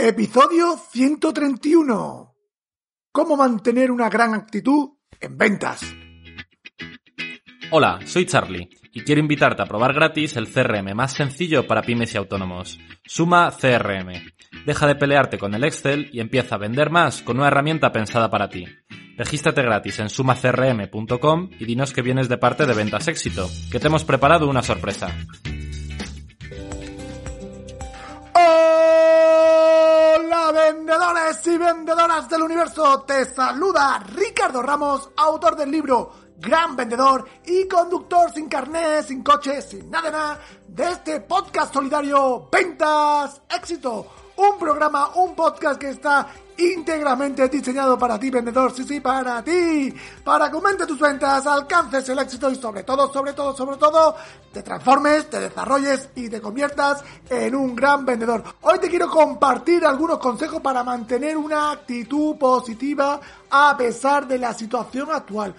Episodio 131. ¿Cómo mantener una gran actitud en ventas? Hola, soy Charlie y quiero invitarte a probar gratis el CRM más sencillo para pymes y autónomos, Suma CRM. Deja de pelearte con el Excel y empieza a vender más con una herramienta pensada para ti. Regístrate gratis en sumacrm.com y dinos que vienes de parte de Ventas Éxito, que te hemos preparado una sorpresa. Y vendedoras del universo, te saluda Ricardo Ramos, autor del libro Gran Vendedor y conductor sin carnet, sin coche, sin nada, nada de este podcast solidario Ventas Éxito. Un programa, un podcast que está íntegramente diseñado para ti, vendedor, sí, sí, para ti, para que aumente tus ventas, alcances el éxito y sobre todo, sobre todo, sobre todo, te transformes, te desarrolles y te conviertas en un gran vendedor. Hoy te quiero compartir algunos consejos para mantener una actitud positiva a pesar de la situación actual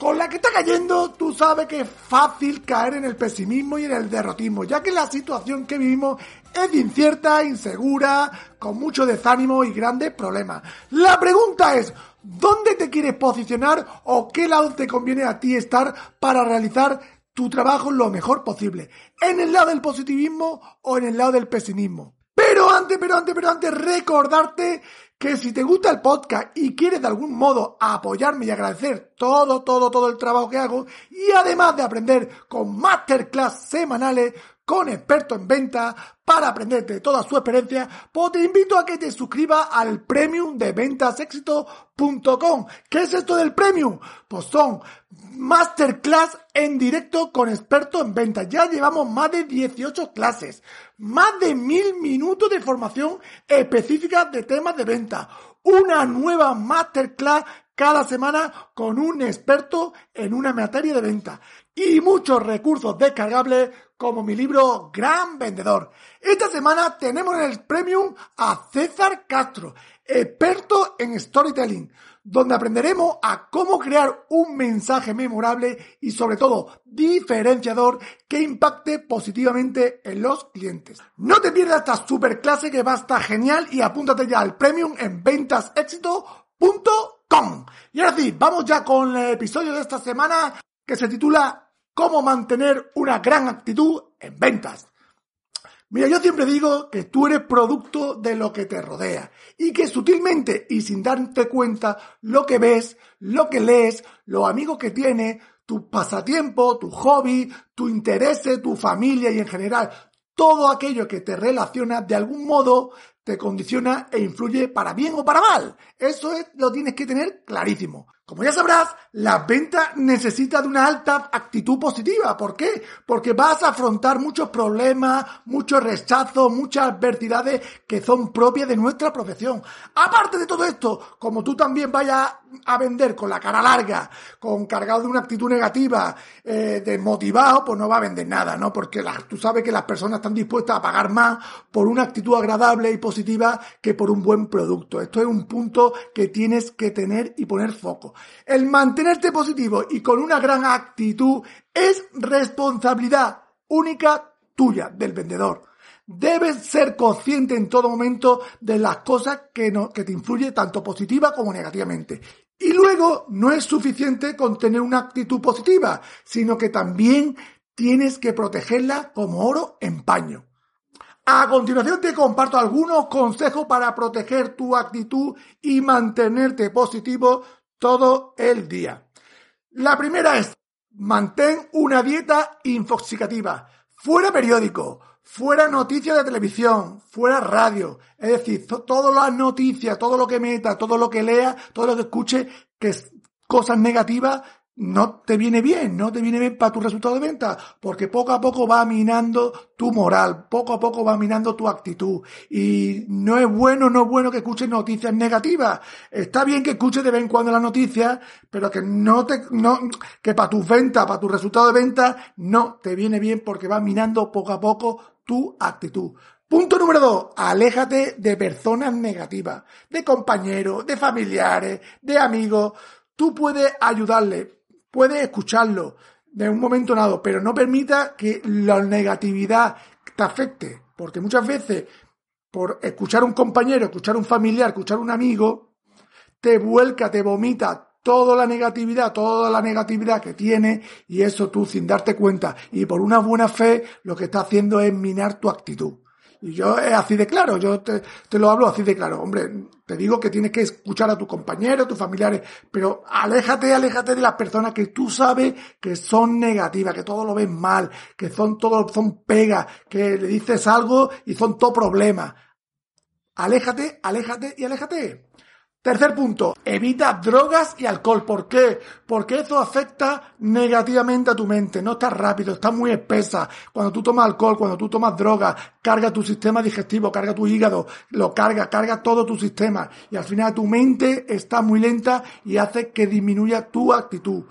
con la que está cayendo, tú sabes que es fácil caer en el pesimismo y en el derrotismo, ya que la situación que vivimos es incierta, insegura, con mucho desánimo y grandes problemas. La pregunta es, ¿dónde te quieres posicionar o qué lado te conviene a ti estar para realizar tu trabajo lo mejor posible? ¿En el lado del positivismo o en el lado del pesimismo? Pero antes, pero antes, pero antes, recordarte que si te gusta el podcast y quieres de algún modo apoyarme y agradecer todo, todo, todo el trabajo que hago y además de aprender con masterclass semanales con expertos en venta para aprender de toda su experiencia, pues te invito a que te suscribas al premium de ventasexito.com. ¿Qué es esto del premium? Pues son masterclass en directo con expertos en ventas. Ya llevamos más de 18 clases, más de mil minutos de formación específica de temas de venta, una nueva masterclass cada semana con un experto en una materia de venta y muchos recursos descargables como mi libro Gran Vendedor. Esta semana tenemos en el Premium a César Castro, experto en storytelling, donde aprenderemos a cómo crear un mensaje memorable y sobre todo diferenciador que impacte positivamente en los clientes. No te pierdas esta super clase que va a estar genial y apúntate ya al Premium en ventasexito.com. Y ahora sí, vamos ya con el episodio de esta semana que se titula cómo mantener una gran actitud en ventas. Mira, yo siempre digo que tú eres producto de lo que te rodea y que sutilmente y sin darte cuenta lo que ves, lo que lees, los amigos que tienes, tu pasatiempo, tu hobby, tu interés, tu familia y en general todo aquello que te relaciona de algún modo condiciona e influye para bien o para mal. Eso es, lo tienes que tener clarísimo. Como ya sabrás, la venta necesita de una alta actitud positiva. ¿Por qué? Porque vas a afrontar muchos problemas, muchos rechazos, muchas adversidades que son propias de nuestra profesión. Aparte de todo esto, como tú también vayas a vender con la cara larga, con cargado de una actitud negativa, eh, desmotivado, pues no va a vender nada, ¿no? Porque tú sabes que las personas están dispuestas a pagar más por una actitud agradable y positiva que por un buen producto. Esto es un punto que tienes que tener y poner foco. El mantenerte positivo y con una gran actitud es responsabilidad única tuya, del vendedor. Debes ser consciente en todo momento de las cosas que, te influyen tanto positiva como negativamente. Y luego no es suficiente con tener una actitud positiva, sino que también tienes que protegerla como oro en paño. A continuación te comparto algunos consejos para proteger tu actitud y mantenerte positivo todo el día. La primera es, mantén una dieta infoxicativa. Fuera periódico, fuera noticias de televisión, fuera radio. Es decir, todas las noticias, todo lo que meta, todo lo que lea, todo lo que escuche, que es cosas negativas, no te viene bien, no te viene bien para tu resultado de venta, porque poco a poco va minando tu moral, poco a poco va minando tu actitud. Y no es bueno, no es bueno que escuches noticias negativas. Está bien que escuches de vez en cuando las noticias, pero que no te, no, que para tus ventas, para tu resultado de venta, no te viene bien porque va minando poco a poco tu actitud. Punto número dos, aléjate de personas negativas, de compañeros, de familiares, de amigos. Tú puedes ayudarle, puedes escucharlo de un momento dado, pero no permita que la negatividad te afecte, porque muchas veces por escuchar a un compañero, escuchar a un familiar, escuchar a un amigo, te vuelca, te vomita toda la negatividad, toda la negatividad que tiene y eso tú sin darte cuenta y por una buena fe lo que está haciendo es minar tu actitud. Y yo es así de claro, yo te, te, lo hablo así de claro. Hombre, te digo que tienes que escuchar a tus compañeros, tus familiares, pero aléjate, aléjate de las personas que tú sabes que son negativas, que todo lo ven mal, que son todo, son pegas, que le dices algo y son todo problemas. Aléjate, aléjate y aléjate. Tercer punto, evita drogas y alcohol. ¿Por qué? Porque eso afecta negativamente a tu mente. No está rápido, está muy espesa. Cuando tú tomas alcohol, cuando tú tomas drogas, carga tu sistema digestivo, carga tu hígado, lo carga, carga todo tu sistema. Y al final tu mente está muy lenta y hace que disminuya tu actitud.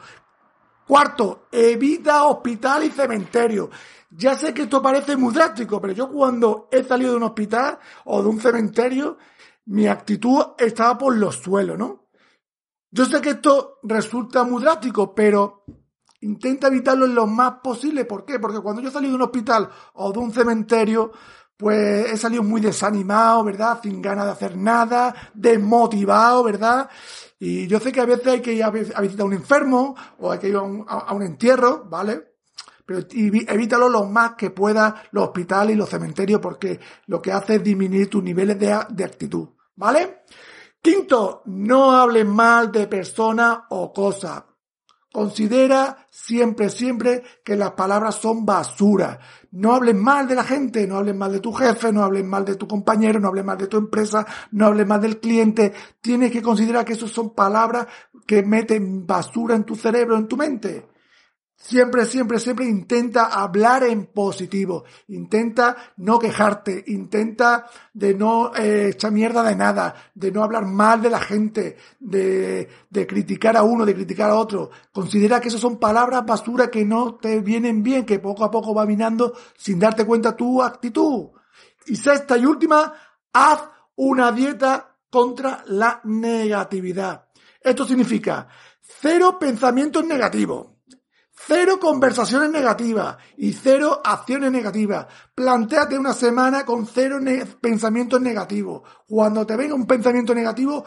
Cuarto, evita hospital y cementerio. Ya sé que esto parece muy drástico, pero yo cuando he salido de un hospital o de un cementerio, mi actitud estaba por los suelos, ¿no? Yo sé que esto resulta muy drástico, pero intenta evitarlo en lo más posible. ¿Por qué? Porque cuando yo salí de un hospital o de un cementerio, pues he salido muy desanimado, ¿verdad? Sin ganas de hacer nada, desmotivado, ¿verdad? Y yo sé que a veces hay que ir a visitar a un enfermo o hay que ir a un, a un entierro, ¿vale? pero evítalo lo más que pueda los hospitales y los cementerios porque lo que hace es disminuir tus niveles de, de actitud. ¿Vale? Quinto, no hables mal de personas o cosas. Considera siempre, siempre que las palabras son basura. No hables mal de la gente, no hables mal de tu jefe, no hables mal de tu compañero, no hables mal de tu empresa, no hables mal del cliente. Tienes que considerar que esas son palabras que meten basura en tu cerebro, en tu mente. Siempre, siempre, siempre intenta hablar en positivo. Intenta no quejarte. Intenta de no eh, echar mierda de nada. De no hablar mal de la gente. De, de criticar a uno, de criticar a otro. Considera que esas son palabras basura que no te vienen bien, que poco a poco va minando sin darte cuenta tu actitud. Y sexta y última, haz una dieta contra la negatividad. Esto significa cero pensamientos negativos Cero conversaciones negativas y cero acciones negativas. Plantéate una semana con cero pensamientos negativos. Cuando te venga un pensamiento negativo,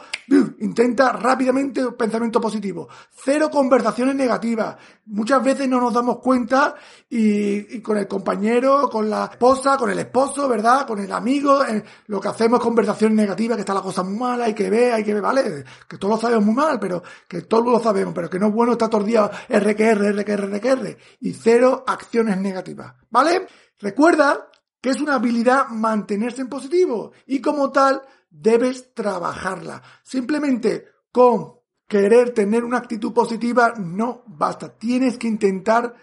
intenta rápidamente un pensamiento positivo. Cero conversaciones negativas. Muchas veces no nos damos cuenta y, con el compañero, con la esposa, con el esposo, ¿verdad? Con el amigo, lo que hacemos es conversaciones negativas, que está la cosa muy mala, hay que ver, hay que ver, ¿vale? Que todos lo sabemos muy mal, pero que todos lo sabemos, pero que no es bueno estar todo día RQR, RQR, RQR y cero acciones negativas, ¿vale? Recuerda que es una habilidad mantenerse en positivo y como tal debes trabajarla. Simplemente con querer tener una actitud positiva no basta. Tienes que intentar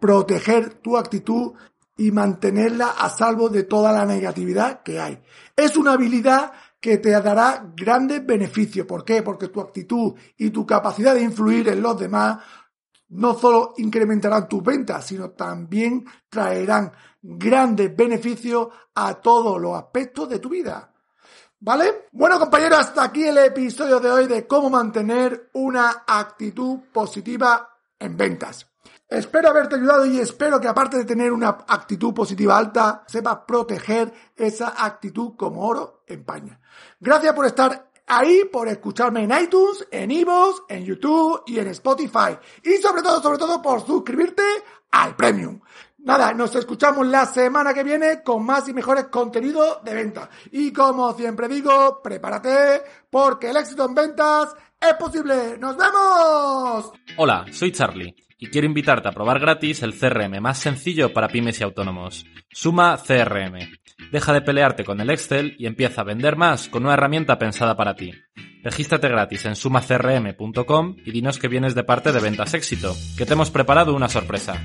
proteger tu actitud y mantenerla a salvo de toda la negatividad que hay. Es una habilidad que te dará grandes beneficios. ¿Por qué? Porque tu actitud y tu capacidad de influir en los demás no solo incrementarán tus ventas, sino también traerán grandes beneficios a todos los aspectos de tu vida. ¿Vale? Bueno compañeros, hasta aquí el episodio de hoy de cómo mantener una actitud positiva en ventas. Espero haberte ayudado y espero que aparte de tener una actitud positiva alta, sepas proteger esa actitud como oro en paña. Gracias por estar ahí por escucharme en iTunes, en Ivos, en YouTube y en Spotify. Y sobre todo, sobre todo por suscribirte al Premium. Nada, nos escuchamos la semana que viene con más y mejores contenidos de venta. Y como siempre digo, prepárate porque el éxito en ventas es posible. ¡Nos vemos! Hola, soy Charlie y quiero invitarte a probar gratis el CRM más sencillo para pymes y autónomos. Suma CRM. Deja de pelearte con el Excel y empieza a vender más con una herramienta pensada para ti. Regístrate gratis en sumacrm.com y dinos que vienes de parte de Ventas Éxito, que te hemos preparado una sorpresa.